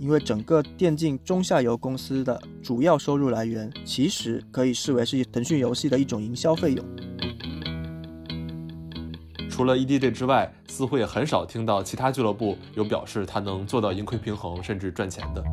因为整个电竞中下游公司的主要收入来源，其实可以视为是腾讯游戏的一种营销费用。除了 EDG 之外，似乎也很少听到其他俱乐部有表示他能做到盈亏平衡，甚至赚钱的。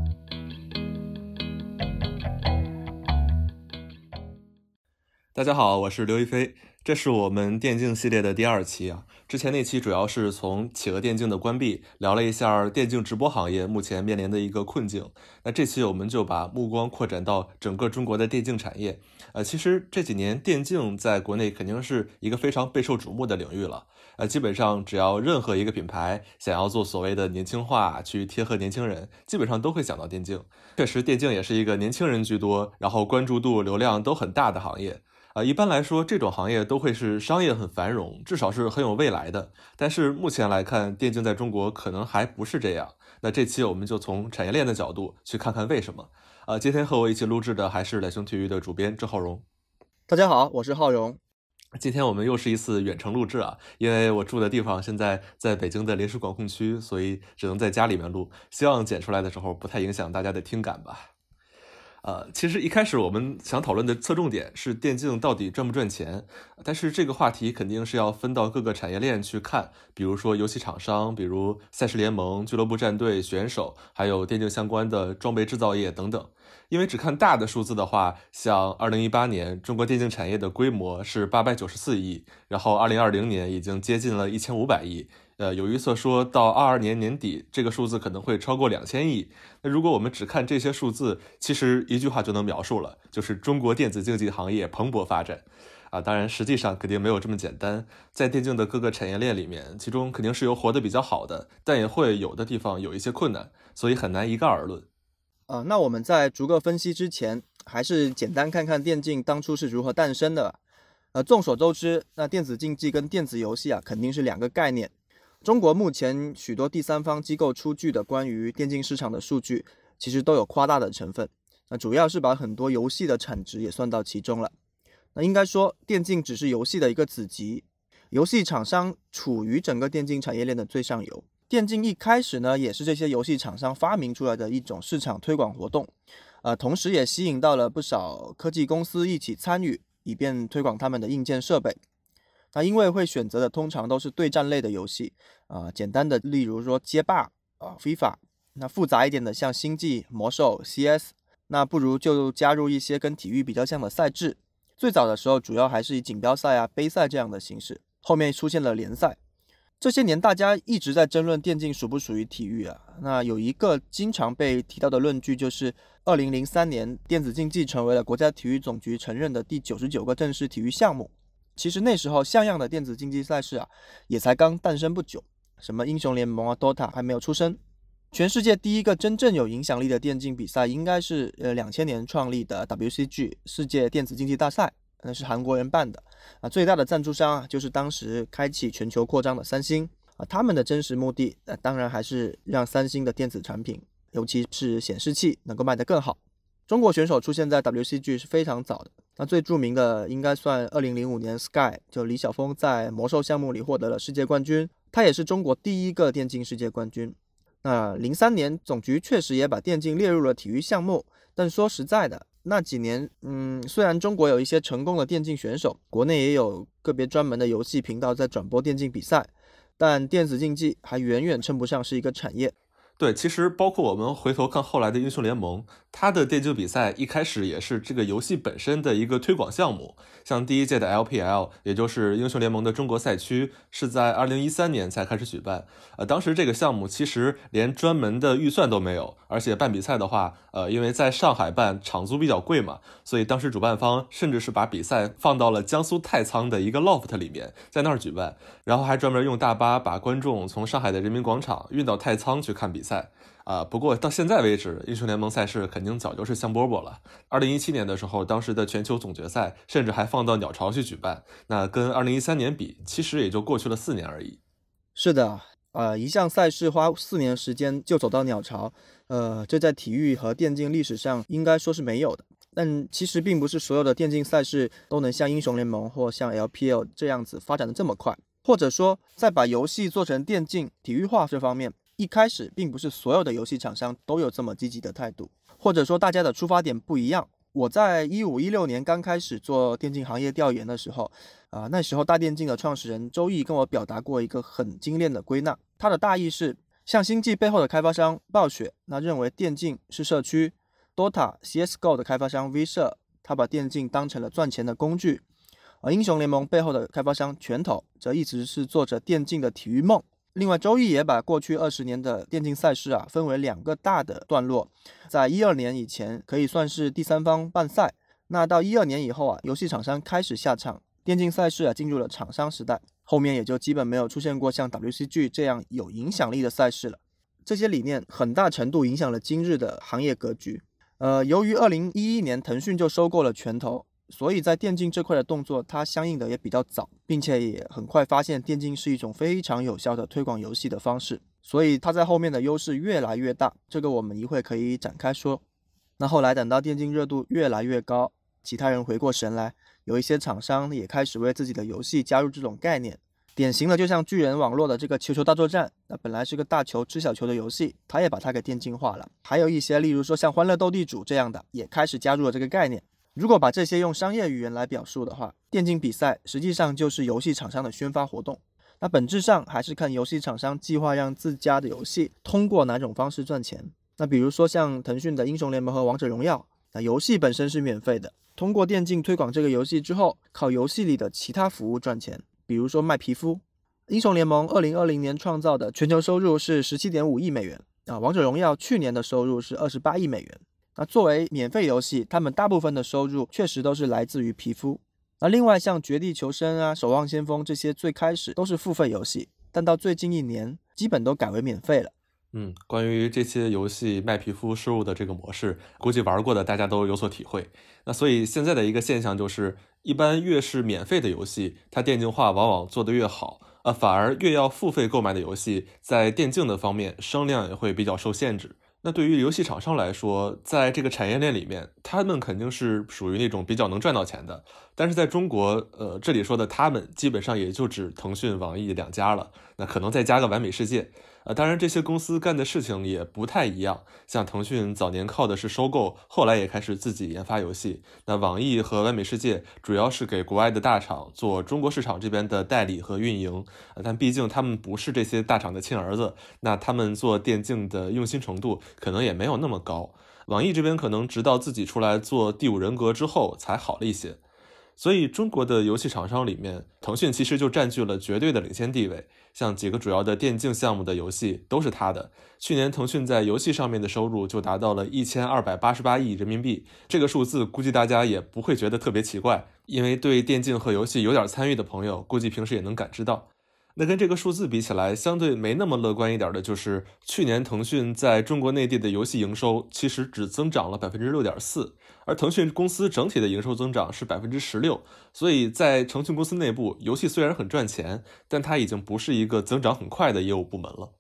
大家好，我是刘亦菲，这是我们电竞系列的第二期啊。之前那期主要是从企鹅电竞的关闭聊了一下电竞直播行业目前面临的一个困境。那这期我们就把目光扩展到整个中国的电竞产业。呃，其实这几年电竞在国内肯定是一个非常备受瞩目的领域了。呃，基本上只要任何一个品牌想要做所谓的年轻化，去贴合年轻人，基本上都会想到电竞。确实，电竞也是一个年轻人居多，然后关注度、流量都很大的行业。啊，一般来说，这种行业都会是商业很繁荣，至少是很有未来的。但是目前来看，电竞在中国可能还不是这样。那这期我们就从产业链的角度去看看为什么。啊，今天和我一起录制的还是奶熊体育的主编郑浩荣。大家好，我是浩荣。今天我们又是一次远程录制啊，因为我住的地方现在在北京的临时管控区，所以只能在家里面录。希望剪出来的时候不太影响大家的听感吧。呃，其实一开始我们想讨论的侧重点是电竞到底赚不赚钱，但是这个话题肯定是要分到各个产业链去看，比如说游戏厂商，比如赛事联盟、俱乐部战队、选手，还有电竞相关的装备制造业等等。因为只看大的数字的话，像二零一八年中国电竞产业的规模是八百九十四亿，然后二零二零年已经接近了一千五百亿。呃，有预测说到二二年年底，这个数字可能会超过两千亿。那如果我们只看这些数字，其实一句话就能描述了，就是中国电子竞技行业蓬勃发展。啊，当然实际上肯定没有这么简单，在电竞的各个产业链里面，其中肯定是有活得比较好的，但也会有的地方有一些困难，所以很难一概而论。呃，那我们在逐个分析之前，还是简单看看电竞当初是如何诞生的。呃，众所周知，那电子竞技跟电子游戏啊，肯定是两个概念。中国目前许多第三方机构出具的关于电竞市场的数据，其实都有夸大的成分。那主要是把很多游戏的产值也算到其中了。那应该说，电竞只是游戏的一个子集，游戏厂商处于整个电竞产业链的最上游。电竞一开始呢，也是这些游戏厂商发明出来的一种市场推广活动，呃，同时也吸引到了不少科技公司一起参与，以便推广他们的硬件设备。那因为会选择的通常都是对战类的游戏，啊，简单的例如说街霸啊，FIFA，那复杂一点的像星际、魔兽、CS，那不如就加入一些跟体育比较像的赛制。最早的时候主要还是以锦标赛啊、杯赛这样的形式，后面出现了联赛。这些年大家一直在争论电竞属不属于体育啊，那有一个经常被提到的论据就是，二零零三年电子竞技成为了国家体育总局承认的第九十九个正式体育项目。其实那时候像样的电子竞技赛事啊，也才刚诞生不久，什么英雄联盟啊、DOTA 还没有出生。全世界第一个真正有影响力的电竞比赛，应该是呃两千年创立的 WCG 世界电子竞技大赛，那是韩国人办的啊。最大的赞助商啊，就是当时开启全球扩张的三星啊。他们的真实目的，呃，当然还是让三星的电子产品，尤其是显示器能够卖得更好。中国选手出现在 WCG 是非常早的。那最著名的应该算二零零五年 Sky，就李晓峰在魔兽项目里获得了世界冠军，他也是中国第一个电竞世界冠军。那零三年总局确实也把电竞列入了体育项目，但说实在的，那几年，嗯，虽然中国有一些成功的电竞选手，国内也有个别专门的游戏频道在转播电竞比赛，但电子竞技还远远称不上是一个产业。对，其实包括我们回头看后来的英雄联盟，它的电竞比赛一开始也是这个游戏本身的一个推广项目。像第一届的 LPL，也就是英雄联盟的中国赛区，是在二零一三年才开始举办。呃，当时这个项目其实连专门的预算都没有，而且办比赛的话，呃，因为在上海办场租比较贵嘛，所以当时主办方甚至是把比赛放到了江苏太仓的一个 loft 里面，在那儿举办，然后还专门用大巴把观众从上海的人民广场运到太仓去看比赛。赛啊，不过到现在为止，英雄联盟赛事肯定早就是香饽饽了。二零一七年的时候，当时的全球总决赛甚至还放到鸟巢去举办，那跟二零一三年比，其实也就过去了四年而已。是的，呃，一项赛事花四年时间就走到鸟巢，呃，这在体育和电竞历史上应该说是没有的。但其实并不是所有的电竞赛事都能像英雄联盟或像 LPL 这样子发展的这么快，或者说在把游戏做成电竞体育化这方面。一开始并不是所有的游戏厂商都有这么积极的态度，或者说大家的出发点不一样。我在一五一六年刚开始做电竞行业调研的时候，啊，那时候大电竞的创始人周毅跟我表达过一个很精炼的归纳，他的大意是，像星际背后的开发商暴雪，那认为电竞是社区；Dota、CS:GO 的开发商 V 社，他把电竞当成了赚钱的工具；而英雄联盟背后的开发商拳头，则一直是做着电竞的体育梦。另外，周易也把过去二十年的电竞赛事啊分为两个大的段落，在一二年以前可以算是第三方办赛，那到一二年以后啊，游戏厂商开始下场，电竞赛事啊进入了厂商时代，后面也就基本没有出现过像 WCG 这样有影响力的赛事了。这些理念很大程度影响了今日的行业格局。呃，由于二零一一年腾讯就收购了拳头。所以在电竞这块的动作，它相应的也比较早，并且也很快发现电竞是一种非常有效的推广游戏的方式，所以它在后面的优势越来越大。这个我们一会可以展开说。那后来等到电竞热度越来越高，其他人回过神来，有一些厂商也开始为自己的游戏加入这种概念。典型的就像巨人网络的这个球球大作战，那本来是个大球吃小球的游戏，它也把它给电竞化了。还有一些，例如说像欢乐斗地主这样的，也开始加入了这个概念。如果把这些用商业语言来表述的话，电竞比赛实际上就是游戏厂商的宣发活动。那本质上还是看游戏厂商计划让自家的游戏通过哪种方式赚钱。那比如说像腾讯的英雄联盟和王者荣耀，那游戏本身是免费的，通过电竞推广这个游戏之后，靠游戏里的其他服务赚钱，比如说卖皮肤。英雄联盟二零二零年创造的全球收入是十七点五亿美元啊，王者荣耀去年的收入是二十八亿美元。那作为免费游戏，他们大部分的收入确实都是来自于皮肤。那另外像《绝地求生》啊、《守望先锋》这些，最开始都是付费游戏，但到最近一年，基本都改为免费了。嗯，关于这些游戏卖皮肤收入的这个模式，估计玩过的大家都有所体会。那所以现在的一个现象就是，一般越是免费的游戏，它电竞化往往做得越好，呃，反而越要付费购买的游戏，在电竞的方面声量也会比较受限制。那对于游戏厂商来说，在这个产业链里面，他们肯定是属于那种比较能赚到钱的。但是在中国，呃，这里说的他们基本上也就指腾讯、网易两家了。那可能再加个完美世界。呃，当然这些公司干的事情也不太一样。像腾讯早年靠的是收购，后来也开始自己研发游戏。那网易和完美世界主要是给国外的大厂做中国市场这边的代理和运营。呃，但毕竟他们不是这些大厂的亲儿子，那他们做电竞的用心程度可能也没有那么高。网易这边可能直到自己出来做第五人格之后才好了一些。所以，中国的游戏厂商里面，腾讯其实就占据了绝对的领先地位。像几个主要的电竞项目的游戏都是他的。去年，腾讯在游戏上面的收入就达到了一千二百八十八亿人民币。这个数字估计大家也不会觉得特别奇怪，因为对电竞和游戏有点参与的朋友，估计平时也能感知到。那跟这个数字比起来，相对没那么乐观一点的，就是去年腾讯在中国内地的游戏营收其实只增长了百分之六点四，而腾讯公司整体的营收增长是百分之十六。所以在腾讯公司内部，游戏虽然很赚钱，但它已经不是一个增长很快的业务部门了。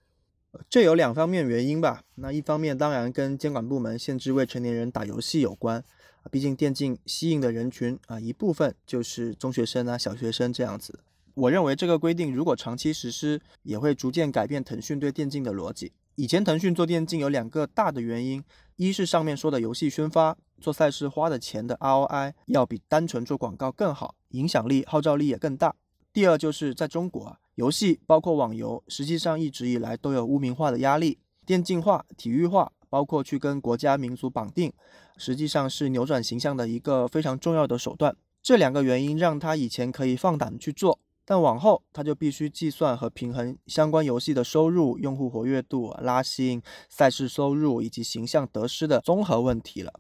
这有两方面原因吧。那一方面当然跟监管部门限制未成年人打游戏有关，毕竟电竞吸引的人群啊一部分就是中学生啊、小学生这样子。我认为这个规定如果长期实施，也会逐渐改变腾讯对电竞的逻辑。以前腾讯做电竞有两个大的原因，一是上面说的游戏宣发，做赛事花的钱的 ROI 要比单纯做广告更好，影响力、号召力也更大。第二就是在中国，游戏包括网游，实际上一直以来都有污名化的压力，电竞化、体育化，包括去跟国家民族绑定，实际上是扭转形象的一个非常重要的手段。这两个原因让他以前可以放胆去做。但往后，他就必须计算和平衡相关游戏的收入、用户活跃度、拉新、赛事收入以及形象得失的综合问题了。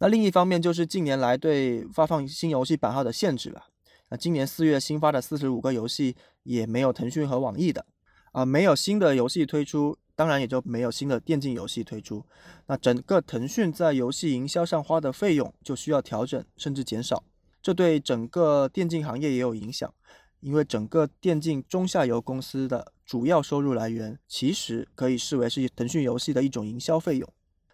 那另一方面就是近年来对发放新游戏版号的限制了。那今年四月新发的四十五个游戏也没有腾讯和网易的，啊，没有新的游戏推出，当然也就没有新的电竞游戏推出。那整个腾讯在游戏营销上花的费用就需要调整甚至减少，这对整个电竞行业也有影响。因为整个电竞中下游公司的主要收入来源，其实可以视为是腾讯游戏的一种营销费用。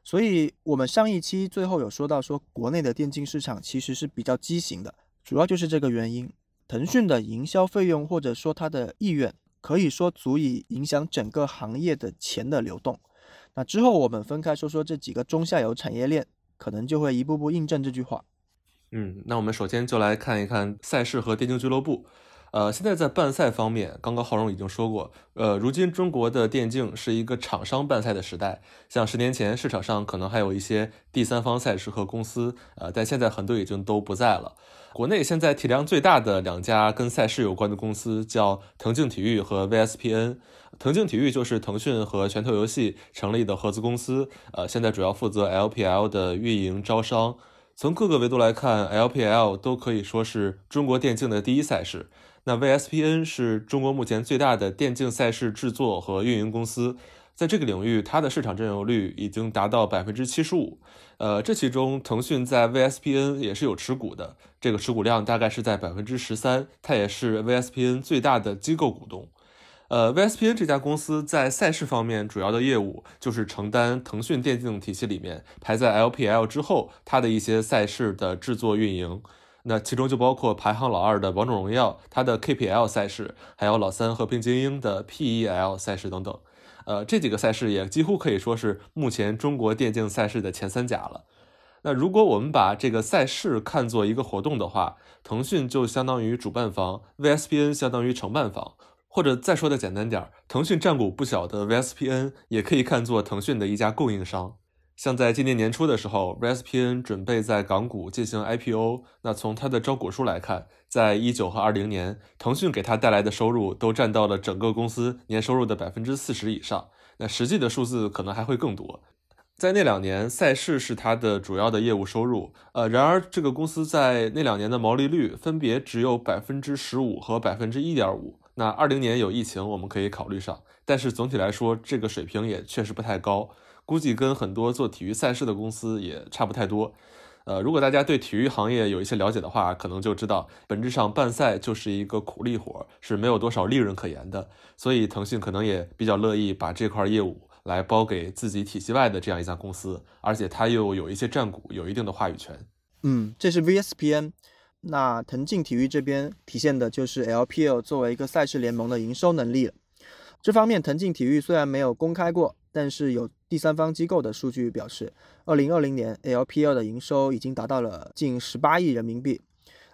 所以，我们上一期最后有说到，说国内的电竞市场其实是比较畸形的，主要就是这个原因。腾讯的营销费用或者说它的意愿，可以说足以影响整个行业的钱的流动。那之后我们分开说说这几个中下游产业链，可能就会一步步印证这句话。嗯，那我们首先就来看一看赛事和电竞俱乐部。呃，现在在办赛方面，刚刚浩荣已经说过，呃，如今中国的电竞是一个厂商办赛的时代。像十年前，市场上可能还有一些第三方赛事和公司，呃，但现在很多已经都不在了。国内现在体量最大的两家跟赛事有关的公司叫腾讯体育和 VSPN。腾讯体育就是腾讯和拳头游戏成立的合资公司，呃，现在主要负责 LPL 的运营招商。从各个维度来看，LPL 都可以说是中国电竞的第一赛事。那 VSPN 是中国目前最大的电竞赛事制作和运营公司，在这个领域，它的市场占有率已经达到百分之七十五。呃，这其中腾讯在 VSPN 也是有持股的，这个持股量大概是在百分之十三，它也是 VSPN 最大的机构股东。呃，VSPN 这家公司在赛事方面主要的业务就是承担腾讯电竞体系里面排在 LPL 之后，它的一些赛事的制作运营。那其中就包括排行老二的王者荣耀，它的 KPL 赛事，还有老三和平精英的 PEL 赛事等等。呃，这几个赛事也几乎可以说是目前中国电竞赛事的前三甲了。那如果我们把这个赛事看作一个活动的话，腾讯就相当于主办方，VSPN 相当于承办方，或者再说的简单点，腾讯占股不小的 VSPN 也可以看作腾讯的一家供应商。像在今年年初的时候，VSPN 准备在港股进行 IPO。那从它的招股书来看，在一九和二零年，腾讯给它带来的收入都占到了整个公司年收入的百分之四十以上。那实际的数字可能还会更多。在那两年，赛事是它的主要的业务收入。呃，然而这个公司在那两年的毛利率分别只有百分之十五和百分之一点五。那二零年有疫情，我们可以考虑上，但是总体来说，这个水平也确实不太高。估计跟很多做体育赛事的公司也差不太多。呃，如果大家对体育行业有一些了解的话，可能就知道，本质上办赛就是一个苦力活，是没有多少利润可言的。所以腾讯可能也比较乐意把这块业务来包给自己体系外的这样一家公司，而且它又有一些占股，有一定的话语权。嗯，这是 VSPN。那腾讯体育这边体现的就是 LPL 作为一个赛事联盟的营收能力。这方面，腾讯体育虽然没有公开过。但是有第三方机构的数据表示，二零二零年 LPL 的营收已经达到了近十八亿人民币。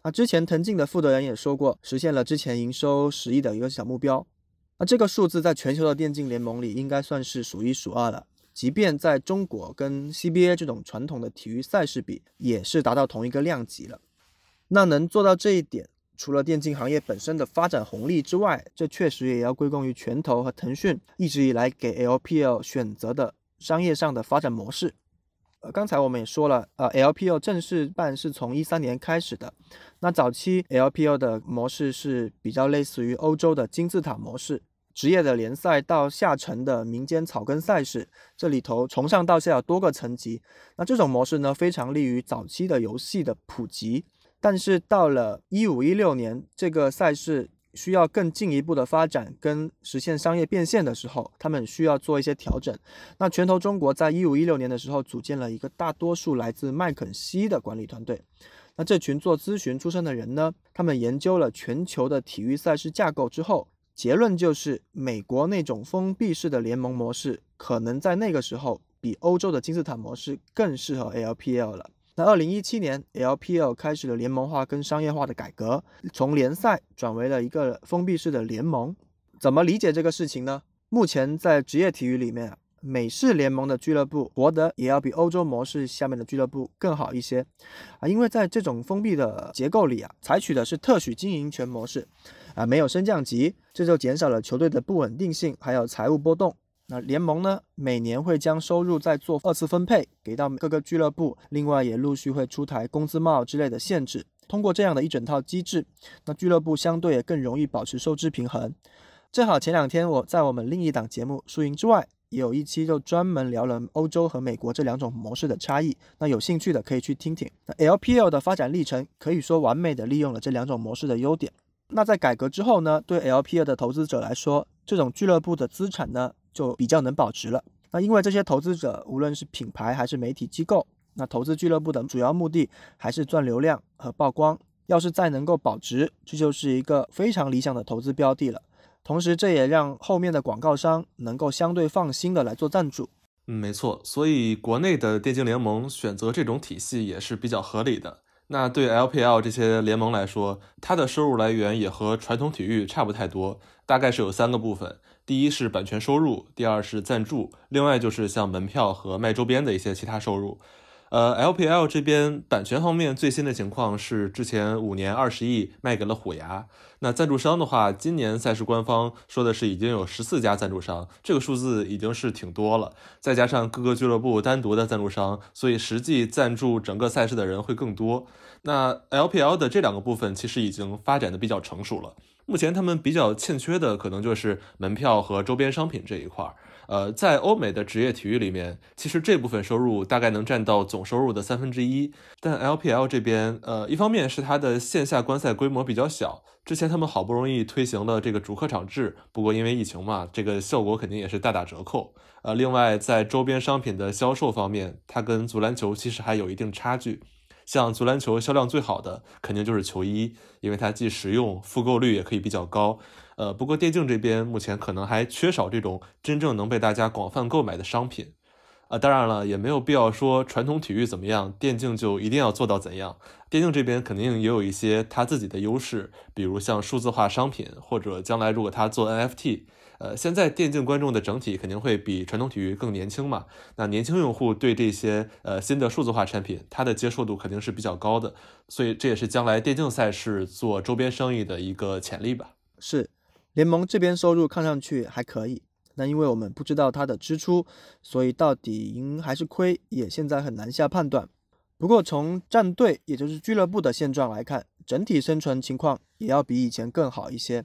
啊，之前腾讯的负责人也说过，实现了之前营收十亿的一个小目标。那这个数字在全球的电竞联盟里应该算是数一数二了。即便在中国跟 CBA 这种传统的体育赛事比，也是达到同一个量级了。那能做到这一点？除了电竞行业本身的发展红利之外，这确实也要归功于拳头和腾讯一直以来给 LPL 选择的商业上的发展模式。呃，刚才我们也说了，呃，LPL 正式办是从一三年开始的。那早期 LPL 的模式是比较类似于欧洲的金字塔模式，职业的联赛到下沉的民间草根赛事，这里头从上到下有多个层级。那这种模式呢，非常利于早期的游戏的普及。但是到了一五一六年，这个赛事需要更进一步的发展跟实现商业变现的时候，他们需要做一些调整。那拳头中国在一五一六年的时候组建了一个大多数来自麦肯锡的管理团队。那这群做咨询出身的人呢，他们研究了全球的体育赛事架构之后，结论就是美国那种封闭式的联盟模式，可能在那个时候比欧洲的金字塔模式更适合 LPL 了。那二零一七年，LPL 开始了联盟化跟商业化的改革，从联赛转为了一个封闭式的联盟。怎么理解这个事情呢？目前在职业体育里面，美式联盟的俱乐部活得也要比欧洲模式下面的俱乐部更好一些啊，因为在这种封闭的结构里啊，采取的是特许经营权模式啊，没有升降级，这就减少了球队的不稳定性，还有财务波动。那联盟呢，每年会将收入再做二次分配给到各个俱乐部，另外也陆续会出台工资帽之类的限制。通过这样的一整套机制，那俱乐部相对也更容易保持收支平衡。正好前两天我在我们另一档节目《输赢之外》也有一期就专门聊了欧洲和美国这两种模式的差异。那有兴趣的可以去听听。那 LPL 的发展历程可以说完美的利用了这两种模式的优点。那在改革之后呢，对 LPL 的投资者来说，这种俱乐部的资产呢？就比较能保值了。那因为这些投资者无论是品牌还是媒体机构，那投资俱乐部的主要目的还是赚流量和曝光。要是再能够保值，这就是一个非常理想的投资标的了。同时这也让后面的广告商能够相对放心的来做赞助。嗯，没错，所以国内的电竞联盟选择这种体系也是比较合理的。那对 LPL 这些联盟来说，它的收入来源也和传统体育差不太多，大概是有三个部分：第一是版权收入，第二是赞助，另外就是像门票和卖周边的一些其他收入。呃，LPL 这边版权方面最新的情况是，之前五年二十亿卖给了虎牙。那赞助商的话，今年赛事官方说的是已经有十四家赞助商，这个数字已经是挺多了。再加上各个俱乐部单独的赞助商，所以实际赞助整个赛事的人会更多。那 LPL 的这两个部分其实已经发展的比较成熟了。目前他们比较欠缺的可能就是门票和周边商品这一块儿。呃，在欧美的职业体育里面，其实这部分收入大概能占到总收入的三分之一。但 LPL 这边，呃，一方面是它的线下观赛规模比较小，之前他们好不容易推行了这个主客场制，不过因为疫情嘛，这个效果肯定也是大打折扣。呃，另外在周边商品的销售方面，它跟足篮球其实还有一定差距。像足篮球销量最好的肯定就是球衣，因为它既实用，复购率也可以比较高。呃，不过电竞这边目前可能还缺少这种真正能被大家广泛购买的商品，啊，当然了，也没有必要说传统体育怎么样，电竞就一定要做到怎样。电竞这边肯定也有一些它自己的优势，比如像数字化商品，或者将来如果它做 NFT，呃，现在电竞观众的整体肯定会比传统体育更年轻嘛，那年轻用户对这些呃新的数字化产品，它的接受度肯定是比较高的，所以这也是将来电竞赛事做周边生意的一个潜力吧。是。联盟这边收入看上去还可以，那因为我们不知道它的支出，所以到底赢还是亏，也现在很难下判断。不过从战队，也就是俱乐部的现状来看，整体生存情况也要比以前更好一些。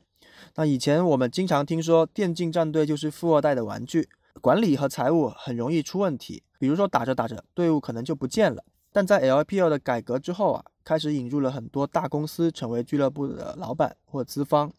那以前我们经常听说电竞战队就是富二代的玩具，管理和财务很容易出问题，比如说打着打着队伍可能就不见了。但在 LPL 的改革之后啊，开始引入了很多大公司成为俱乐部的老板或资方。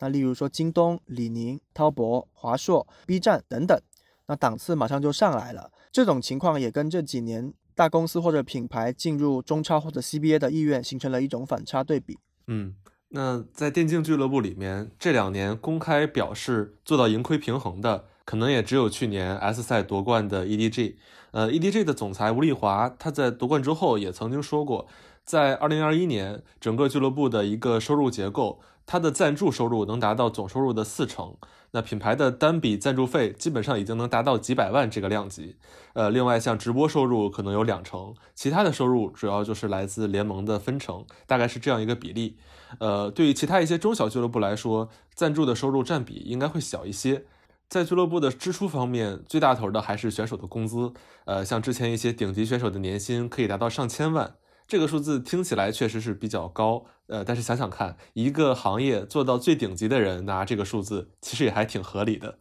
那例如说京东、李宁、滔博、华硕、B 站等等，那档次马上就上来了。这种情况也跟这几年大公司或者品牌进入中超或者 CBA 的意愿形成了一种反差对比。嗯，那在电竞俱乐部里面，这两年公开表示做到盈亏平衡的，可能也只有去年 S 赛夺冠的 EDG。呃，EDG 的总裁吴丽华他在夺冠之后也曾经说过，在2021年整个俱乐部的一个收入结构。他的赞助收入能达到总收入的四成，那品牌的单笔赞助费基本上已经能达到几百万这个量级。呃，另外像直播收入可能有两成，其他的收入主要就是来自联盟的分成，大概是这样一个比例。呃，对于其他一些中小俱乐部来说，赞助的收入占比应该会小一些。在俱乐部的支出方面，最大头的还是选手的工资。呃，像之前一些顶级选手的年薪可以达到上千万。这个数字听起来确实是比较高，呃，但是想想看，一个行业做到最顶级的人拿这个数字，其实也还挺合理的。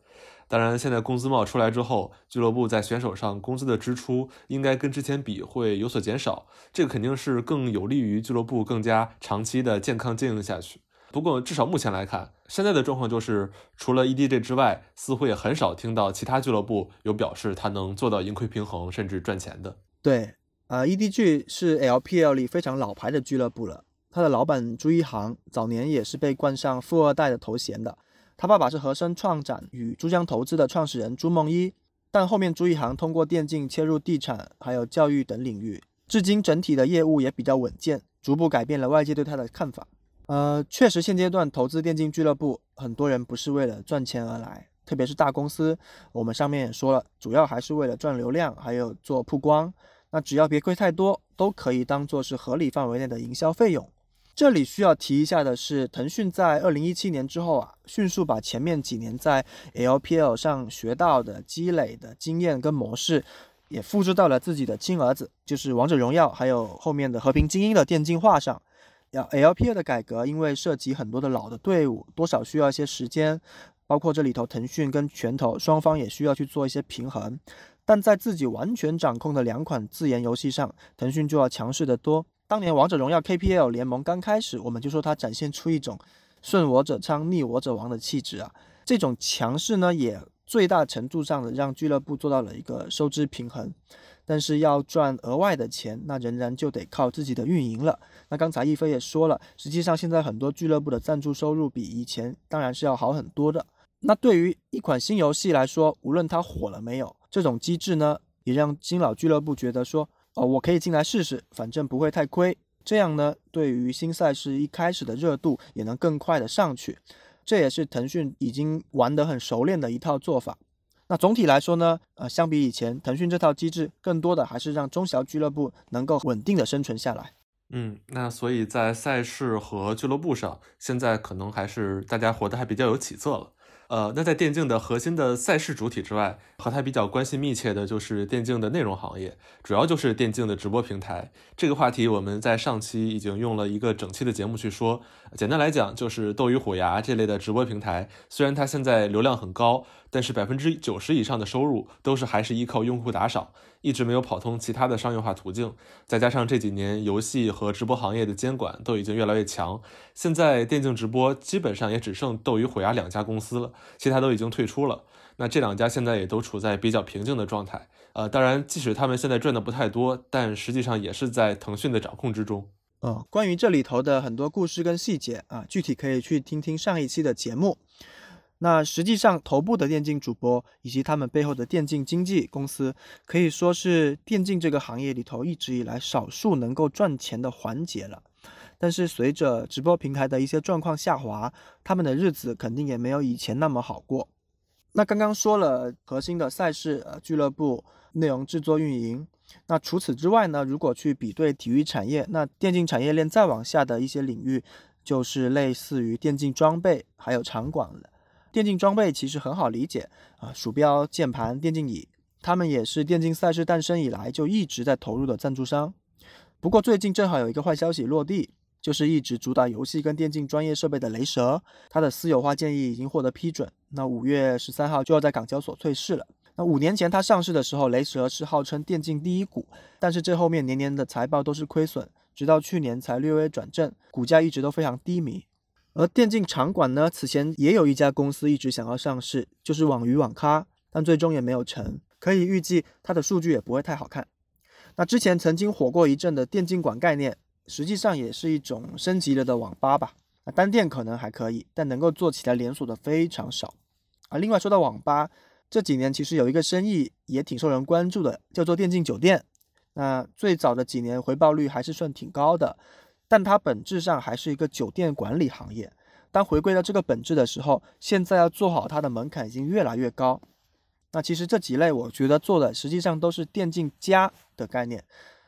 当然，现在工资帽出来之后，俱乐部在选手上工资的支出应该跟之前比会有所减少，这个肯定是更有利于俱乐部更加长期的健康经营下去。不过，至少目前来看，现在的状况就是，除了 EDG 之外，似乎也很少听到其他俱乐部有表示他能做到盈亏平衡甚至赚钱的。对。呃，EDG 是 LPL 里非常老牌的俱乐部了。他的老板朱一航早年也是被冠上富二代的头衔的。他爸爸是和生创展与珠江投资的创始人朱梦一，但后面朱一航通过电竞切入地产还有教育等领域，至今整体的业务也比较稳健，逐步改变了外界对他的看法。呃，确实现阶段投资电竞俱乐部，很多人不是为了赚钱而来，特别是大公司。我们上面也说了，主要还是为了赚流量，还有做曝光。那只要别亏太多，都可以当做是合理范围内的营销费用。这里需要提一下的是，腾讯在二零一七年之后啊，迅速把前面几年在 LPL 上学到的积累的经验跟模式，也复制到了自己的亲儿子，就是王者荣耀，还有后面的和平精英的电竞化上。要 LPL 的改革，因为涉及很多的老的队伍，多少需要一些时间，包括这里头腾讯跟拳头双方也需要去做一些平衡。但在自己完全掌控的两款自研游戏上，腾讯就要强势得多。当年王者荣耀 KPL 联盟刚开始，我们就说它展现出一种顺我者昌、逆我者亡的气质啊。这种强势呢，也最大程度上的让俱乐部做到了一个收支平衡。但是要赚额外的钱，那仍然就得靠自己的运营了。那刚才一飞也说了，实际上现在很多俱乐部的赞助收入比以前当然是要好很多的。那对于一款新游戏来说，无论它火了没有，这种机制呢，也让新老俱乐部觉得说，哦，我可以进来试试，反正不会太亏。这样呢，对于新赛事一开始的热度也能更快的上去。这也是腾讯已经玩得很熟练的一套做法。那总体来说呢，呃，相比以前，腾讯这套机制更多的还是让中小俱乐部能够稳定的生存下来。嗯，那所以在赛事和俱乐部上，现在可能还是大家活得还比较有起色了。呃，那在电竞的核心的赛事主体之外，和它比较关系密切的就是电竞的内容行业，主要就是电竞的直播平台。这个话题我们在上期已经用了一个整期的节目去说。简单来讲，就是斗鱼、虎牙这类的直播平台，虽然它现在流量很高。但是百分之九十以上的收入都是还是依靠用户打赏，一直没有跑通其他的商业化途径。再加上这几年游戏和直播行业的监管都已经越来越强，现在电竞直播基本上也只剩斗鱼、虎牙两家公司了，其他都已经退出了。那这两家现在也都处在比较平静的状态。呃，当然，即使他们现在赚的不太多，但实际上也是在腾讯的掌控之中。嗯，关于这里头的很多故事跟细节啊，具体可以去听听上一期的节目。那实际上，头部的电竞主播以及他们背后的电竞经纪公司，可以说是电竞这个行业里头一直以来少数能够赚钱的环节了。但是随着直播平台的一些状况下滑，他们的日子肯定也没有以前那么好过。那刚刚说了核心的赛事、呃俱乐部、内容制作运营，那除此之外呢？如果去比对体育产业，那电竞产业链再往下的一些领域，就是类似于电竞装备还有场馆了。电竞装备其实很好理解啊，鼠标、键盘、电竞椅，他们也是电竞赛事诞生以来就一直在投入的赞助商。不过最近正好有一个坏消息落地，就是一直主打游戏跟电竞专业设备的雷蛇，它的私有化建议已经获得批准，那五月十三号就要在港交所退市了。那五年前它上市的时候，雷蛇是号称电竞第一股，但是这后面年年的财报都是亏损，直到去年才略微转正，股价一直都非常低迷。而电竞场馆呢，此前也有一家公司一直想要上市，就是网鱼网咖，但最终也没有成。可以预计它的数据也不会太好看。那之前曾经火过一阵的电竞馆概念，实际上也是一种升级了的网吧吧。那单店可能还可以，但能够做起来连锁的非常少。啊，另外说到网吧，这几年其实有一个生意也挺受人关注的，叫做电竞酒店。那最早的几年回报率还是算挺高的。但它本质上还是一个酒店管理行业。当回归到这个本质的时候，现在要做好它的门槛已经越来越高。那其实这几类，我觉得做的实际上都是电竞加的概念。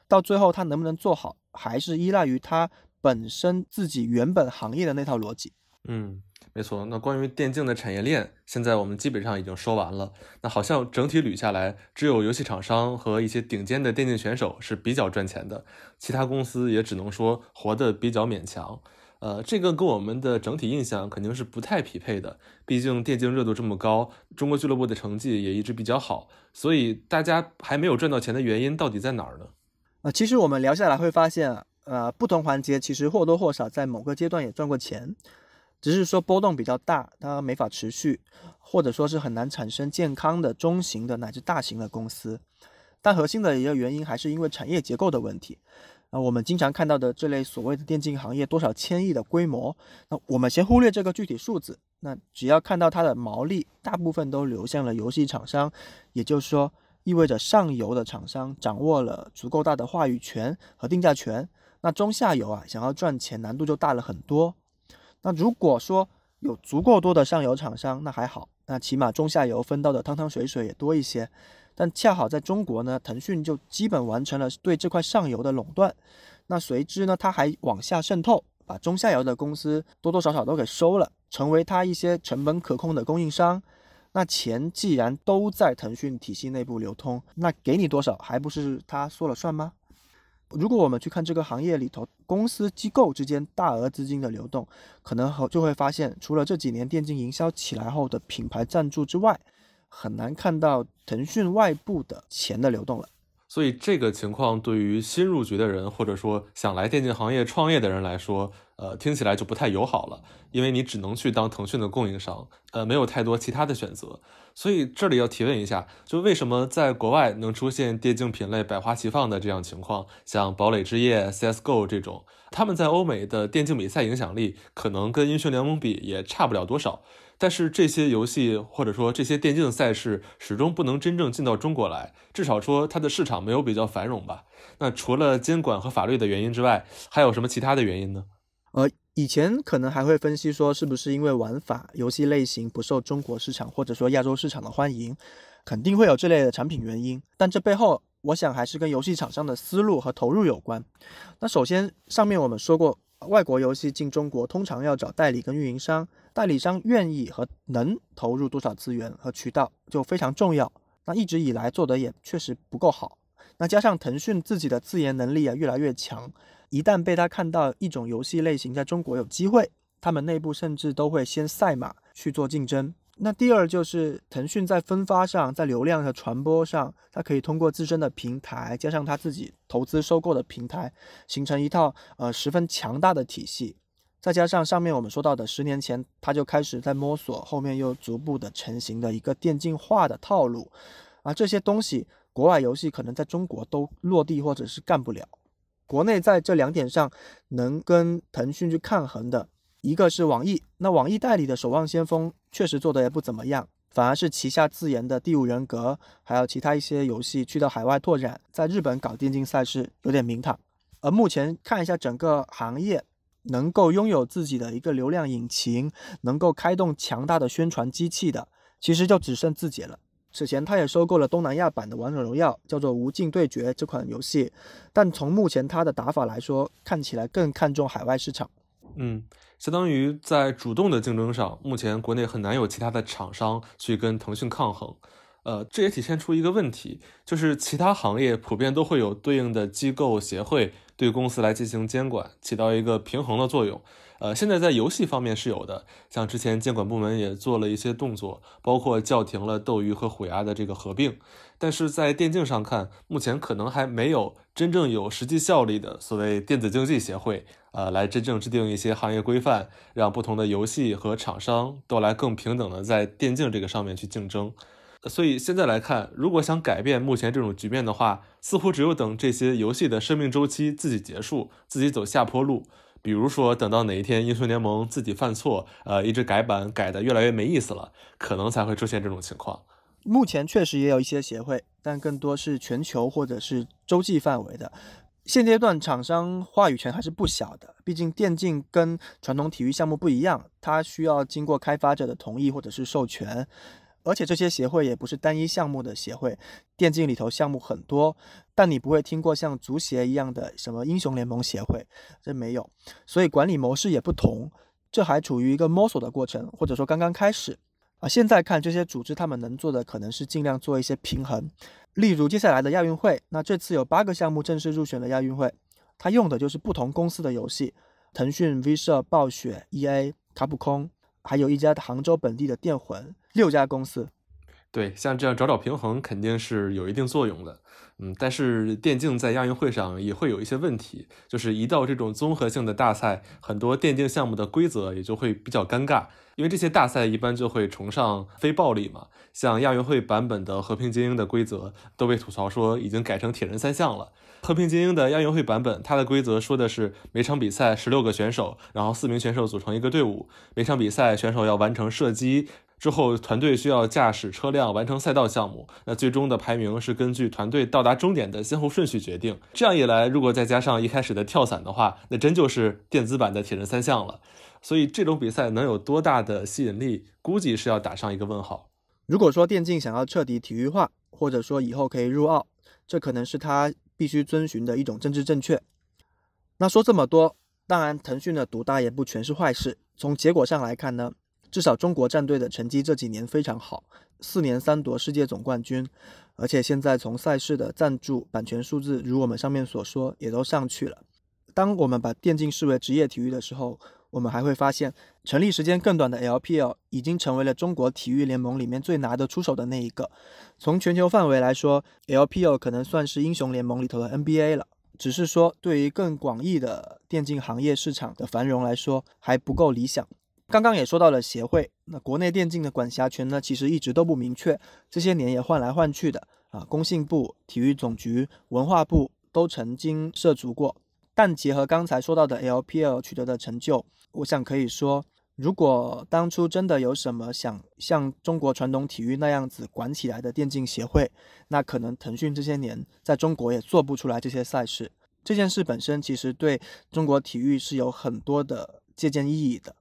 到最后它能不能做好，还是依赖于它本身自己原本行业的那套逻辑。嗯。没错，那关于电竞的产业链，现在我们基本上已经说完了。那好像整体捋下来，只有游戏厂商和一些顶尖的电竞选手是比较赚钱的，其他公司也只能说活得比较勉强。呃，这个跟我们的整体印象肯定是不太匹配的。毕竟电竞热度这么高，中国俱乐部的成绩也一直比较好，所以大家还没有赚到钱的原因到底在哪儿呢？啊，其实我们聊下来会发现，呃，不同环节其实或多或少在某个阶段也赚过钱。只是说波动比较大，它没法持续，或者说是很难产生健康的中型的乃至大型的公司。但核心的一个原因还是因为产业结构的问题。啊，我们经常看到的这类所谓的电竞行业多少千亿的规模，那我们先忽略这个具体数字。那只要看到它的毛利，大部分都流向了游戏厂商，也就是说，意味着上游的厂商掌握了足够大的话语权和定价权。那中下游啊，想要赚钱难度就大了很多。那如果说有足够多的上游厂商，那还好，那起码中下游分到的汤汤水水也多一些。但恰好在中国呢，腾讯就基本完成了对这块上游的垄断。那随之呢，它还往下渗透，把中下游的公司多多少少都给收了，成为它一些成本可控的供应商。那钱既然都在腾讯体系内部流通，那给你多少还不是他说了算吗？如果我们去看这个行业里头公司机构之间大额资金的流动，可能和就会发现，除了这几年电竞营销起来后的品牌赞助之外，很难看到腾讯外部的钱的流动了。所以这个情况对于新入局的人，或者说想来电竞行业创业的人来说，呃，听起来就不太友好了，因为你只能去当腾讯的供应商，呃，没有太多其他的选择。所以这里要提问一下，就为什么在国外能出现电竞品类百花齐放的这样情况，像堡垒之夜、CS:GO 这种，他们在欧美的电竞比赛影响力可能跟英雄联盟比也差不了多少。但是这些游戏或者说这些电竞赛事始终不能真正进到中国来，至少说它的市场没有比较繁荣吧？那除了监管和法律的原因之外，还有什么其他的原因呢？呃，以前可能还会分析说，是不是因为玩法、游戏类型不受中国市场或者说亚洲市场的欢迎，肯定会有这类的产品原因。但这背后，我想还是跟游戏厂商的思路和投入有关。那首先，上面我们说过，外国游戏进中国通常要找代理跟运营商。代理商愿意和能投入多少资源和渠道就非常重要。那一直以来做的也确实不够好。那加上腾讯自己的自研能力啊越来越强，一旦被他看到一种游戏类型在中国有机会，他们内部甚至都会先赛马去做竞争。那第二就是腾讯在分发上，在流量和传播上，它可以通过自身的平台，加上它自己投资收购的平台，形成一套呃十分强大的体系。再加上上面我们说到的，十年前他就开始在摸索，后面又逐步的成型的一个电竞化的套路，啊，这些东西国外游戏可能在中国都落地或者是干不了。国内在这两点上能跟腾讯去抗衡的，一个是网易，那网易代理的《守望先锋》确实做的也不怎么样，反而是旗下自研的《第五人格》还有其他一些游戏去到海外拓展，在日本搞电竞赛事有点名堂。而目前看一下整个行业。能够拥有自己的一个流量引擎，能够开动强大的宣传机器的，其实就只剩字节了。此前他也收购了东南亚版的《王者荣耀》，叫做《无尽对决》这款游戏，但从目前他的打法来说，看起来更看重海外市场。嗯，相当于在主动的竞争上，目前国内很难有其他的厂商去跟腾讯抗衡。呃，这也体现出一个问题，就是其他行业普遍都会有对应的机构协会对公司来进行监管，起到一个平衡的作用。呃，现在在游戏方面是有的，像之前监管部门也做了一些动作，包括叫停了斗鱼和虎牙的这个合并。但是在电竞上看，目前可能还没有真正有实际效力的所谓电子竞技协会，呃，来真正制定一些行业规范，让不同的游戏和厂商都来更平等的在电竞这个上面去竞争。所以现在来看，如果想改变目前这种局面的话，似乎只有等这些游戏的生命周期自己结束，自己走下坡路。比如说，等到哪一天英雄联盟自己犯错，呃，一直改版改的越来越没意思了，可能才会出现这种情况。目前确实也有一些协会，但更多是全球或者是洲际范围的。现阶段厂商话语权还是不小的，毕竟电竞跟传统体育项目不一样，它需要经过开发者的同意或者是授权。而且这些协会也不是单一项目的协会，电竞里头项目很多，但你不会听过像足协一样的什么英雄联盟协会，这没有，所以管理模式也不同，这还处于一个摸索的过程，或者说刚刚开始啊。现在看这些组织，他们能做的可能是尽量做一些平衡，例如接下来的亚运会，那这次有八个项目正式入选了亚运会，它用的就是不同公司的游戏，腾讯、V 社、暴雪、EA、卡普空。还有一家杭州本地的电魂，六家公司，对，像这样找找平衡肯定是有一定作用的，嗯，但是电竞在亚运会上也会有一些问题，就是一到这种综合性的大赛，很多电竞项目的规则也就会比较尴尬，因为这些大赛一般就会崇尚非暴力嘛，像亚运会版本的和平精英的规则都被吐槽说已经改成铁人三项了。和平精英的亚运会版本，它的规则说的是每场比赛十六个选手，然后四名选手组成一个队伍。每场比赛选手要完成射击之后，团队需要驾驶车辆完成赛道项目。那最终的排名是根据团队到达终点的先后顺序决定。这样一来，如果再加上一开始的跳伞的话，那真就是电子版的铁人三项了。所以这种比赛能有多大的吸引力，估计是要打上一个问号。如果说电竞想要彻底体育化，或者说以后可以入奥，这可能是他。必须遵循的一种政治正确。那说这么多，当然腾讯的独大也不全是坏事。从结果上来看呢，至少中国战队的成绩这几年非常好，四年三夺世界总冠军，而且现在从赛事的赞助、版权数字，如我们上面所说，也都上去了。当我们把电竞视为职业体育的时候，我们还会发现，成立时间更短的 LPL 已经成为了中国体育联盟里面最拿得出手的那一个。从全球范围来说，LPL 可能算是英雄联盟里头的 NBA 了。只是说，对于更广义的电竞行业市场的繁荣来说，还不够理想。刚刚也说到了协会，那国内电竞的管辖权呢，其实一直都不明确，这些年也换来换去的啊。工信部、体育总局、文化部都曾经涉足过。但结合刚才说到的 LPL 取得的成就，我想可以说，如果当初真的有什么想像中国传统体育那样子管起来的电竞协会，那可能腾讯这些年在中国也做不出来这些赛事。这件事本身其实对中国体育是有很多的借鉴意义的。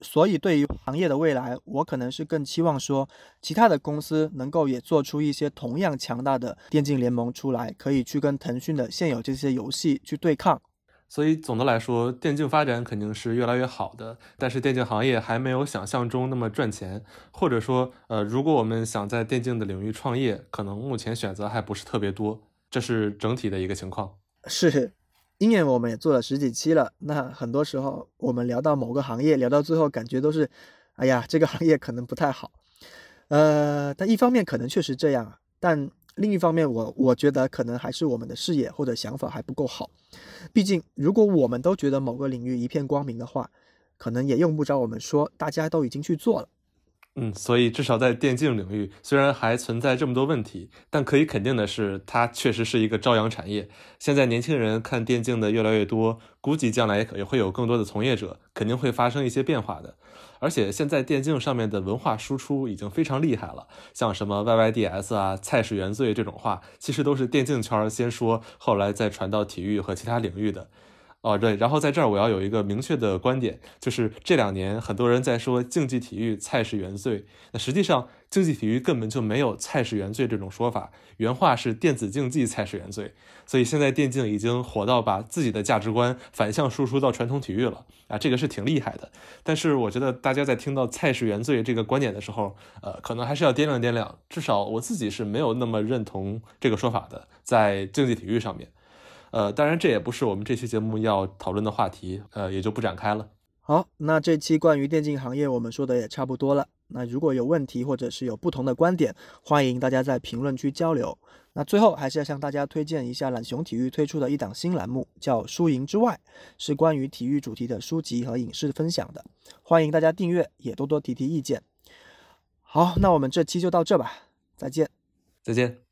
所以对于行业的未来，我可能是更期望说，其他的公司能够也做出一些同样强大的电竞联盟出来，可以去跟腾讯的现有这些游戏去对抗。所以总的来说，电竞发展肯定是越来越好的，但是电竞行业还没有想象中那么赚钱，或者说，呃，如果我们想在电竞的领域创业，可能目前选择还不是特别多，这是整体的一个情况。是，鹰眼我们也做了十几期了，那很多时候我们聊到某个行业，聊到最后感觉都是，哎呀，这个行业可能不太好，呃，但一方面可能确实这样，但。另一方面，我我觉得可能还是我们的视野或者想法还不够好。毕竟，如果我们都觉得某个领域一片光明的话，可能也用不着我们说，大家都已经去做了。嗯，所以至少在电竞领域，虽然还存在这么多问题，但可以肯定的是，它确实是一个朝阳产业。现在年轻人看电竞的越来越多，估计将来也也会有更多的从业者，肯定会发生一些变化的。而且现在电竞上面的文化输出已经非常厉害了，像什么 YYDS 啊、菜是原罪这种话，其实都是电竞圈先说，后来再传到体育和其他领域的。哦，对，然后在这儿我要有一个明确的观点，就是这两年很多人在说竞技体育菜是原罪，那实际上竞技体育根本就没有菜是原罪这种说法，原话是电子竞技菜是原罪。所以现在电竞已经火到把自己的价值观反向输出到传统体育了啊，这个是挺厉害的。但是我觉得大家在听到菜是原罪这个观点的时候，呃，可能还是要掂量掂量，至少我自己是没有那么认同这个说法的，在竞技体育上面。呃，当然这也不是我们这期节目要讨论的话题，呃，也就不展开了。好，那这期关于电竞行业我们说的也差不多了。那如果有问题或者是有不同的观点，欢迎大家在评论区交流。那最后还是要向大家推荐一下懒熊体育推出的一档新栏目，叫《输赢之外》，是关于体育主题的书籍和影视分享的。欢迎大家订阅，也多多提提意见。好，那我们这期就到这吧，再见，再见。